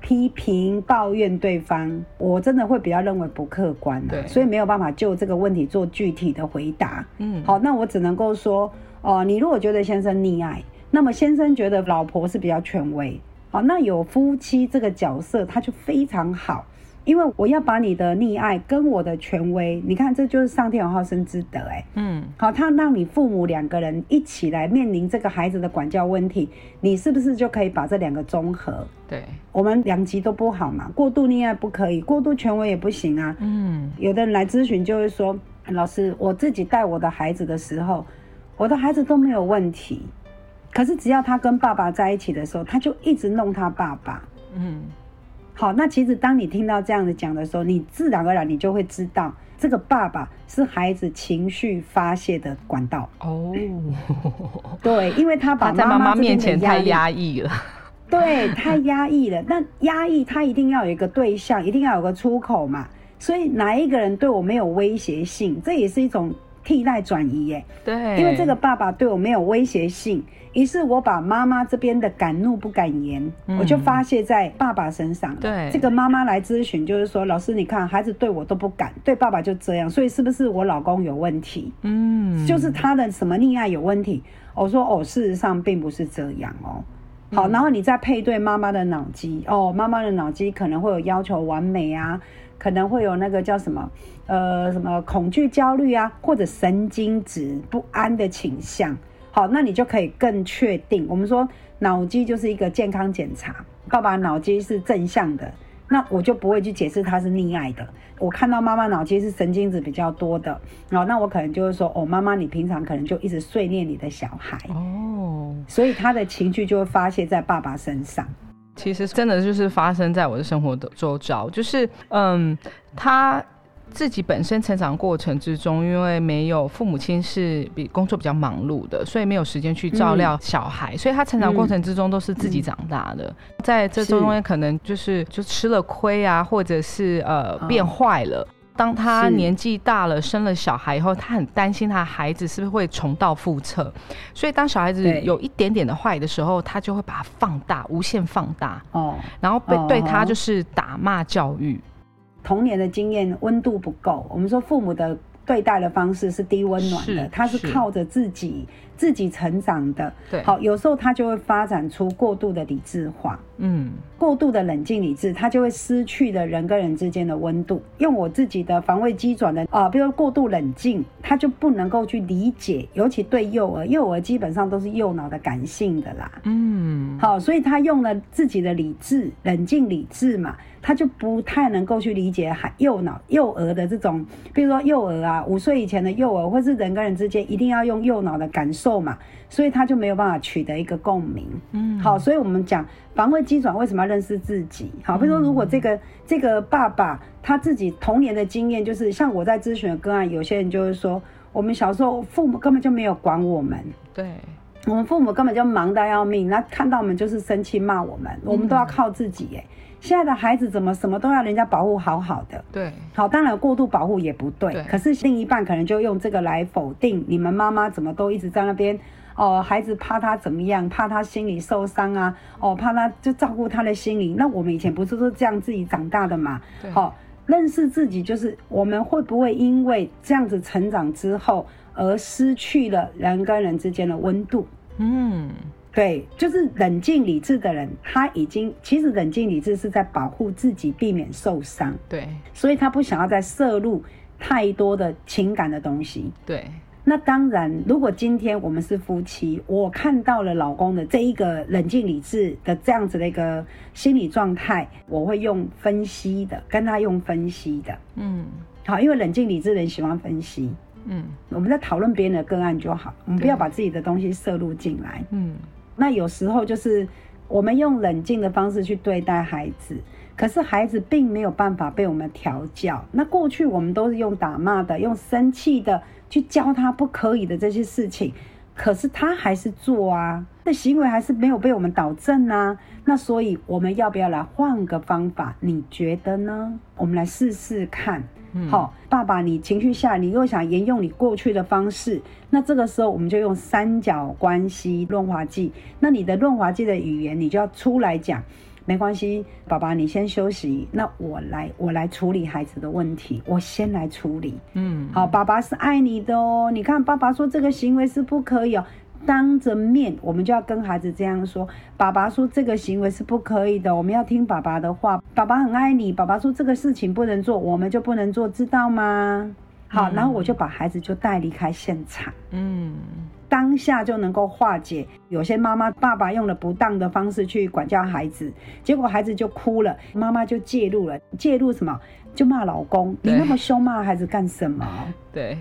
批评、抱怨对方，我真的会比较认为不客观对，所以没有办法就这个问题做具体的回答。嗯，好，那我只能够说，哦、你如果觉得先生溺爱，那么先生觉得老婆是比较权威，好，那有夫妻这个角色，他就非常好，因为我要把你的溺爱跟我的权威，你看这就是上天有好生之德，哎，嗯，好，他让你父母两个人一起来面临这个孩子的管教问题，你是不是就可以把这两个综合？对，我们两极都不好嘛，过度溺爱不可以，过度权威也不行啊。嗯，有的人来咨询就会说，老师，我自己带我的孩子的时候，我的孩子都没有问题，可是只要他跟爸爸在一起的时候，他就一直弄他爸爸。嗯，好，那其实当你听到这样子讲的时候，你自然而然你就会知道，这个爸爸是孩子情绪发泄的管道。哦，对，因为他把他在妈妈面前太压抑了，对，太压抑了。那压抑他一定要有一个对象，一定要有个出口嘛。所以哪一个人对我没有威胁性，这也是一种替代转移耶。对，因为这个爸爸对我没有威胁性，于是我把妈妈这边的敢怒不敢言，嗯我就发泄在爸爸身上。对这个妈妈来咨询，就是说，老师你看孩子对我都不敢，对爸爸就这样，所以是不是我老公有问题？嗯，就是他的什么溺爱有问题。我说哦，事实上并不是这样哦。好，然后你再配对妈妈的脑机哦，妈妈的脑机可能会有要求完美啊，可能会有那个叫什么呃什么恐惧、焦虑啊，或者神经质不安的倾向。好，那你就可以更确定。我们说脑机就是一个健康检查，爸爸脑机是正向的，那我就不会去解释他是溺爱的。我看到妈妈脑机是神经质比较多的，然后那我可能就会说，哦，妈妈你平常可能就一直碎念你的小孩，哦，所以他的情绪就会发泄在爸爸身上。其实真的就是发生在我的生活的周遭，就是嗯，他自己本身成长过程之中，因为没有父母亲是比工作比较忙碌的，所以没有时间去照料小孩，所以他成长过程之中都是自己长大的，在这是。中间可能就是就吃了亏啊，或者是呃哦变坏了。当他年纪大了，生了小孩以后，他很担心他孩子是不是会重蹈覆辙，所以当小孩子有一点点的坏的时候，他就会把它放大，无限放大，哦，然后被哦。对他就是打骂教育。童年的经验温度不够，我们说父母的对待的方式是低温暖的，他是是靠着自己自己成长的。对，好，有时候他就会发展出过度的理智化。嗯，过度的冷静理智，他就会失去了人跟人之间的温度。用我自己的防卫机转的啊、比如说过度冷静，他就不能够去理解，尤其对幼儿，幼儿基本上都是右脑的感性的啦。嗯，好，所以他用了自己的理智，冷静理智嘛，他就不太能够去理解孩右脑幼儿的这种，比如说幼儿啊，五岁以前的幼儿，或是人跟人之间一定要用右脑的感受受嘛，所以他就没有办法取得一个共鸣。嗯，好，所以我们讲防卫机转为什么要认识自己？好，比如说如果这个、这个爸爸他自己童年的经验，就是像我在咨询的个案，有些人就是说，我们小时候父母根本就没有管我们，对，我们父母根本就忙得要命，那看到我们就是生气骂我们，我们都要靠自己哎。现在的孩子怎么什么都要人家保护好好的？对，好，当然过度保护也不对。对可是另一半可能就用这个来否定你们妈妈怎么都一直在那边哦，孩子怕他怎么样，怕他心理受伤啊，哦，怕他就照顾他的心灵。那我们以前不是都这样自己长大的嘛？对好、认识自己就是我们会不会因为这样子成长之后而失去了人跟人之间的温度？嗯，对，就是冷静理智的人，他已经其实冷静理智是在保护自己，避免受伤。对，所以他不想要再摄入太多的情感的东西。对，那当然，如果今天我们是夫妻，我看到了老公的这一个冷静理智的这样子的一个心理状态，我会用分析的，跟他用分析的。嗯好，因为冷静理智的人喜欢分析，嗯我们在讨论别人的个案就好，我们不要把自己的东西摄入进来。嗯，那有时候就是我们用冷静的方式去对待孩子，可是孩子并没有办法被我们调教。那过去我们都是用打骂的、用生气的去教他不可以的这些事情，可是他还是做啊，那行为还是没有被我们导正啊。那所以我们要不要来换个方法？你觉得呢？我们来试试看。好、爸爸，你情绪下，你又想沿用你过去的方式，那这个时候我们就用三角关系润滑剂。那你的润滑剂的语言，你就要出来讲，没关系，爸爸你先休息，那我来我来处理孩子的问题，我先来处理。嗯，好，爸爸是爱你的哦。你看，爸爸说这个行为是不可以哦。当着面，我们就要跟孩子这样说：爸爸说这个行为是不可以的，我们要听爸爸的话。爸爸很爱你，爸爸说这个事情不能做，我们就不能做，知道吗？好，然后我就把孩子就带离开现场。嗯当下就能够化解。有些妈妈、爸爸用了不当的方式去管教孩子，结果孩子就哭了，妈妈就介入了。介入什么？就骂老公，你那么凶骂孩子干什么？对，然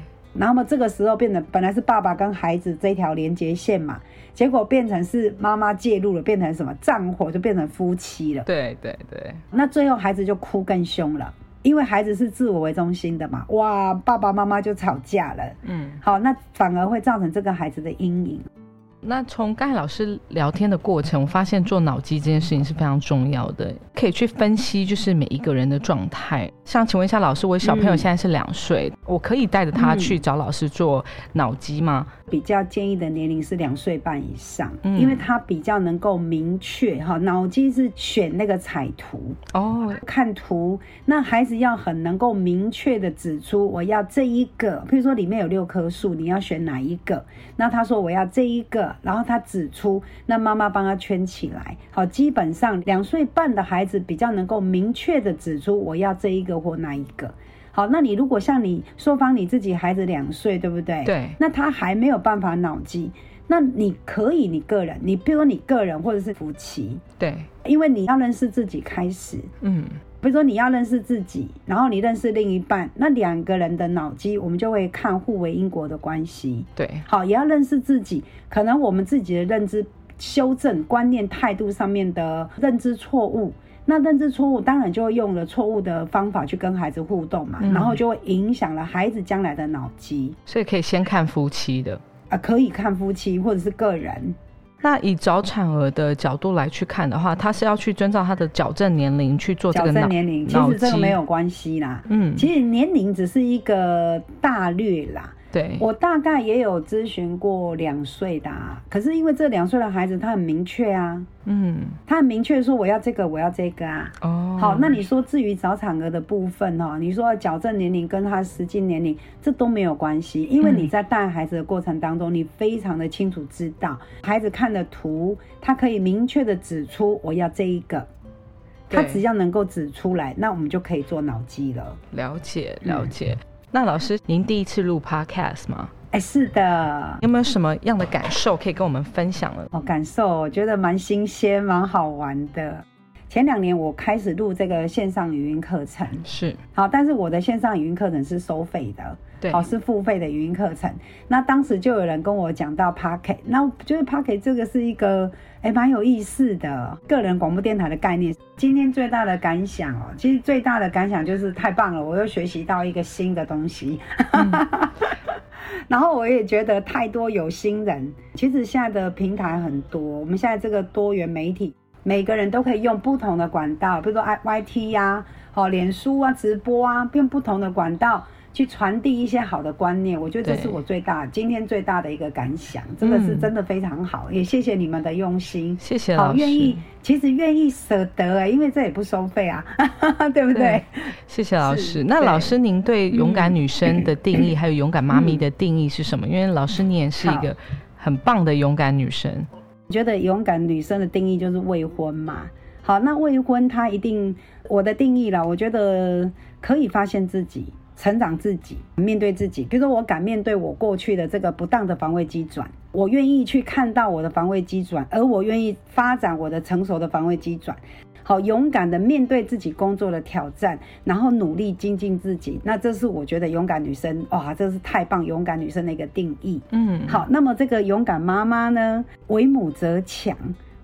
后么这个时候变得本来是爸爸跟孩子这条连接线嘛，结果变成是妈妈介入了，变成什么战火，就变成夫妻了。对对对，那最后孩子就哭更凶了，因为孩子是自我为中心的嘛，哇，爸爸妈妈就吵架了。嗯。好，那反而会造成这个孩子的阴影。那从刚才老师聊天的过程，我发现做脑机这件事情是非常重要的，可以去分析就是每一个人的状态。像请问一下老师，我小朋友嗯现在是两岁，我可以带着他嗯去找老师做脑机吗？比较建议的年龄是两岁半以上，嗯因为他比较能够明确哈，脑机是选那个彩图，哦，看图，那孩子要很能够明确的指出我要这一个，譬如说里面有六棵树，你要选哪一个？那他说我要这一个，然后他指出，那妈妈帮他圈起来。好，基本上两岁半的孩子比较能够明确的指出我要这一个或那一个。好，那你如果像你说方你自己孩子两岁，对不对？对那他还没有办法脑机，那你可以你个人，你比如说你个人或者是夫妻，对，因为你要认识自己开始，嗯，比如说你要认识自己，然后你认识另一半，那两个人的脑机，我们就会看互为因果的关系。对，好，也要认识自己，可能我们自己的认知修正、观念、态度上面的认知错误。那认知错误，当然就会用了错误的方法去跟孩子互动嘛，嗯然后就会影响了孩子将来的脑机所以可以先看夫妻的。啊，可以看夫妻或者是个人。那以早产儿的角度来去看的话，他是要去遵照他的矫正年龄去做这矫个年龄，其脑实这个机没有关系啦。嗯，其实年龄只是一个大略啦。对，我大概也有咨询过两岁的、啊，可是因为这两岁的孩子他很明确啊，嗯，他很明确说我要这个，我要这个啊。哦，好，那你说至于早产儿的部分哈、哦，你说矫正年龄跟他实际年龄这都没有关系，因为嗯你在带孩子的过程当中，你非常的清楚知道孩子看的图，他可以明确的指出我要这一个，他只要能够指出来，那我们就可以做脑机了。了解嗯了解。那老师，您第一次录 podcast 吗？哎，是的，有没有什么样的感受可以跟我们分享了？哦，感受我觉得蛮新鲜、蛮好玩的。前两年我开始录这个线上语音课程，是好，但是我的线上语音课程是收费的，对好是付费的语音课程。那当时就有人跟我讲到 Pocket，那我觉得 Pocket 这个是一个哎蛮有意思的个人广播电台的概念。今天最大的感想哦，其实最大的感想就是太棒了，我又学习到一个新的东西。然后我也觉得太多有心人，其实现在的平台很多，我们现在这个多元媒体，每个人都可以用不同的管道，比如说 I Y T 呀、好脸书啊、直播啊，用不同的管道去传递一些好的观念。我觉得这是我最大今天最大的一个感想，真的是嗯真的非常好，也谢谢你们的用心。谢谢老好，师，愿意，其实愿意舍得哎、因为这也不收费啊，对不对？谢谢老师。那老师，您对勇敢女生的定义，还有勇敢妈咪嗯的定义是什么？因为老师你也是一个很棒的勇敢女生。我觉得勇敢女生的定义就是未婚嘛。好，那未婚她一定我的定义啦，我觉得可以发现自己、成长自己、面对自己。比如说，我敢面对我过去的这个不当的防卫机转，我愿意去看到我的防卫机转，而我愿意发展我的成熟的防卫机转。好，勇敢的面对自己工作的挑战，然后努力精进自己。那这是我觉得勇敢女生哇，这是太棒，勇敢女生的一个定义。嗯，好，那么这个勇敢妈妈呢，为母则强。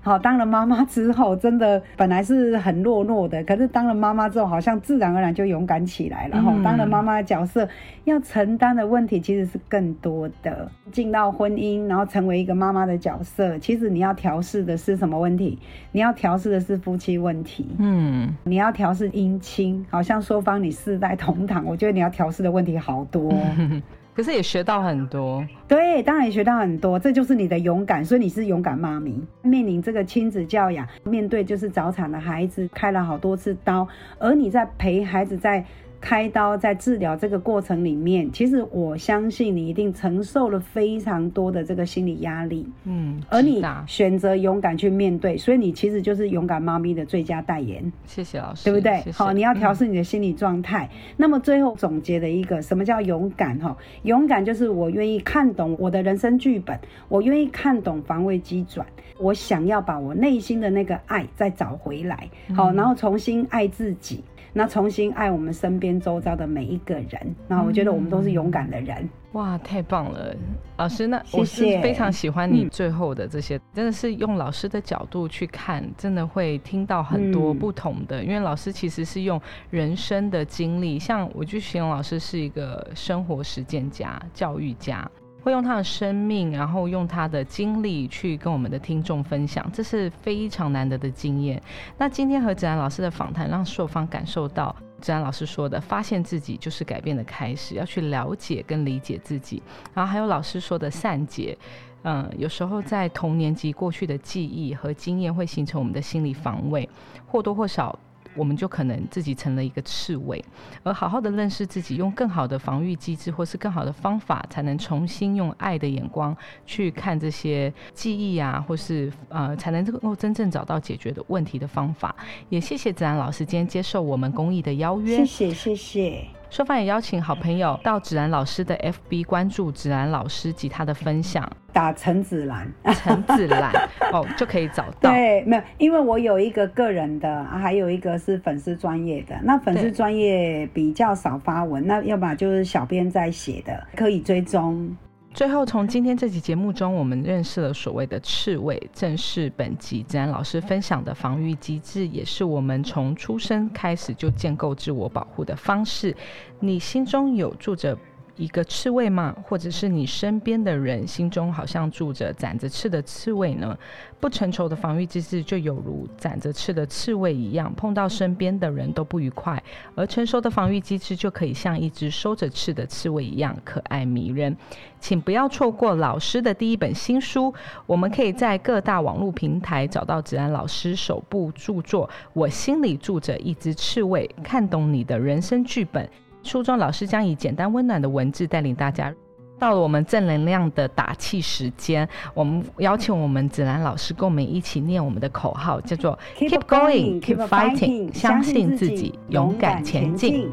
好，当了妈妈之后，真的本来是很懦弱的，可是当了妈妈之后，好像自然而然就勇敢起来了。哈、嗯当了妈妈的角色，要承担的问题其实是更多的。进到婚姻，然后成为一个妈妈的角色，其实你要调试的是什么问题？你要调试的是夫妻问题。嗯，你要调试姻亲，好像说方你世代同堂，我觉得你要调试的问题好多。可是也学到很多。对，当然也学到很多，这就是你的勇敢，所以你是勇敢妈咪。面临这个亲子教养，面对就是早产的孩子，开了好多次刀，而你在陪孩子在开刀、在治疗这个过程里面，其实我相信你一定承受了非常多的这个心理压力，嗯，而你选择勇敢去面对，所以你其实就是勇敢妈咪的最佳代言。谢谢老师，对不对谢？谢好，你要调嗯试你的心理状态。那么最后总结的一个，什么叫勇敢？哈，勇敢就是我愿意看懂我的人生剧本，我愿意看懂防卫机转，我想要把我内心的那个爱再找回来，好，嗯然后重新爱自己。那重新爱我们身边周遭的每一个人，那我觉得我们都是勇敢的人。哇，太棒了，老师，那谢我是谢非常喜欢你嗯最后的这些，真的是用老师的角度去看，真的会听到很多嗯不同的。因为老师其实是用人生的经历，像我就形容老师是一个生活实践家、教育家。会用他的生命，然后用他的经历去跟我们的听众分享，这是非常难得的经验。那今天和子安老师的访谈，让硕方感受到子安老师说的，发现自己就是改变的开始，要去了解跟理解自己。然后还有老师说的善解，嗯，有时候在童年及过去的记忆和经验会形成我们的心理防卫，或多或少。我们就可能自己成了一个刺猬，而好好的认识自己，用更好的防御机制或是更好的方法，才能重新用爱的眼光去看这些记忆啊，或是呃，才能能够真正找到解决的问题的方法。也谢谢子安老师今天接受我们公益的邀约，谢谢，谢谢。说法也邀请好朋友到芷然老师的 FB 关注芷然老师及他的分享，打陈芷兰。陈芷兰 哦就可以找到。对，没有，因为我有一个个人的，啊还有一个是粉丝专业的。那粉丝对专业比较少发文，那要么就是小编在写的，可以追踪。最后，从今天这期节目中，我们认识了所谓的刺猬，正是本集子安老师分享的防御机制，也是我们从出生开始就建构自我保护的方式。你心中有住着一个刺猬吗？或者是你身边的人心中好像住着长着刺的刺猬呢？不成熟的防御机制就有如长着刺的刺猬一样，碰到身边的人都不愉快；而成熟的防御机制就可以像一只收着刺的刺猬一样可爱迷人。请不要错过老师的第一本新书，我们可以在各大网络平台找到子安老师首部著作《我心里住着一只刺猬》，看懂你的人生剧本。书中老师将以简单温暖的文字带领大家。到了我们正能量的打气时间，我们邀请我们子兰老师跟我们一起念我们的口号，叫做 Keep going, keep fighting，fighting，相信信自己，勇敢前进。。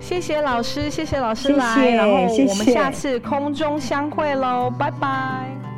谢谢老师，谢谢老师谢来，谢然后我们下次空中相会喽，拜拜。